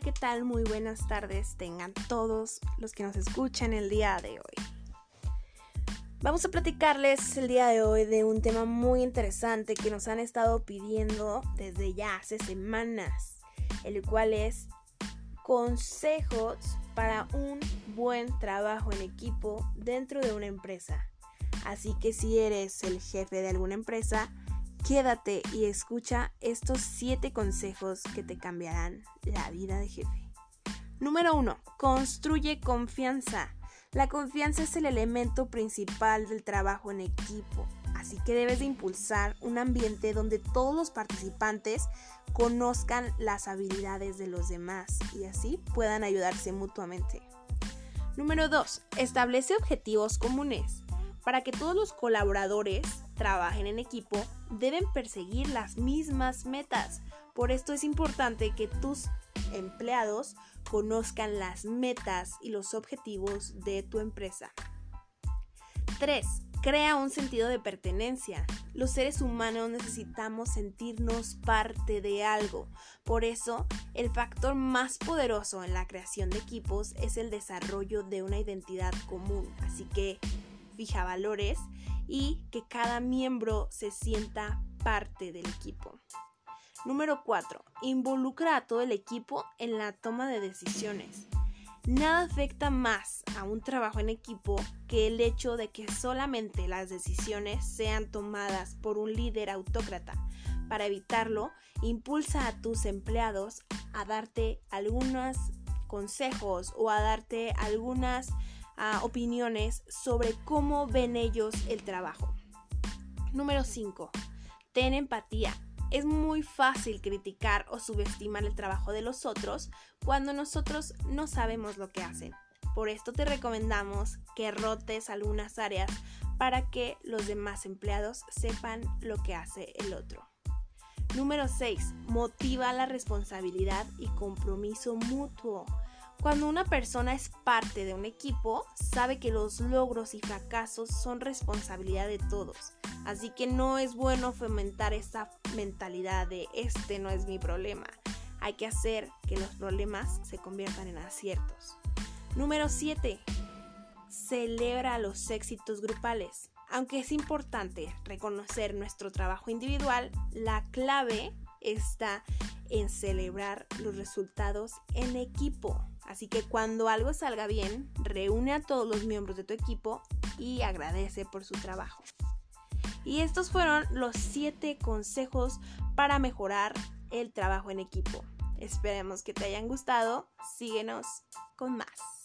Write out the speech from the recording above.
¿qué tal? Muy buenas tardes tengan todos los que nos escuchan el día de hoy. Vamos a platicarles el día de hoy de un tema muy interesante que nos han estado pidiendo desde ya hace semanas, el cual es consejos para un buen trabajo en equipo dentro de una empresa. Así que si eres el jefe de alguna empresa, Quédate y escucha estos 7 consejos que te cambiarán la vida de jefe. Número 1. Construye confianza. La confianza es el elemento principal del trabajo en equipo, así que debes de impulsar un ambiente donde todos los participantes conozcan las habilidades de los demás y así puedan ayudarse mutuamente. Número 2. Establece objetivos comunes. Para que todos los colaboradores trabajen en equipo, deben perseguir las mismas metas. Por esto es importante que tus empleados conozcan las metas y los objetivos de tu empresa. 3. Crea un sentido de pertenencia. Los seres humanos necesitamos sentirnos parte de algo. Por eso, el factor más poderoso en la creación de equipos es el desarrollo de una identidad común. Así que fija valores y que cada miembro se sienta parte del equipo. Número 4. Involucra a todo el equipo en la toma de decisiones. Nada afecta más a un trabajo en equipo que el hecho de que solamente las decisiones sean tomadas por un líder autócrata. Para evitarlo, impulsa a tus empleados a darte algunos consejos o a darte algunas opiniones sobre cómo ven ellos el trabajo. Número 5. Ten empatía. Es muy fácil criticar o subestimar el trabajo de los otros cuando nosotros no sabemos lo que hacen. Por esto te recomendamos que rotes algunas áreas para que los demás empleados sepan lo que hace el otro. Número 6. Motiva la responsabilidad y compromiso mutuo. Cuando una persona es parte de un equipo, sabe que los logros y fracasos son responsabilidad de todos. Así que no es bueno fomentar esa mentalidad de este no es mi problema. Hay que hacer que los problemas se conviertan en aciertos. Número 7. Celebra los éxitos grupales. Aunque es importante reconocer nuestro trabajo individual, la clave está en celebrar los resultados en equipo. Así que cuando algo salga bien, reúne a todos los miembros de tu equipo y agradece por su trabajo. Y estos fueron los 7 consejos para mejorar el trabajo en equipo. Esperemos que te hayan gustado. Síguenos con más.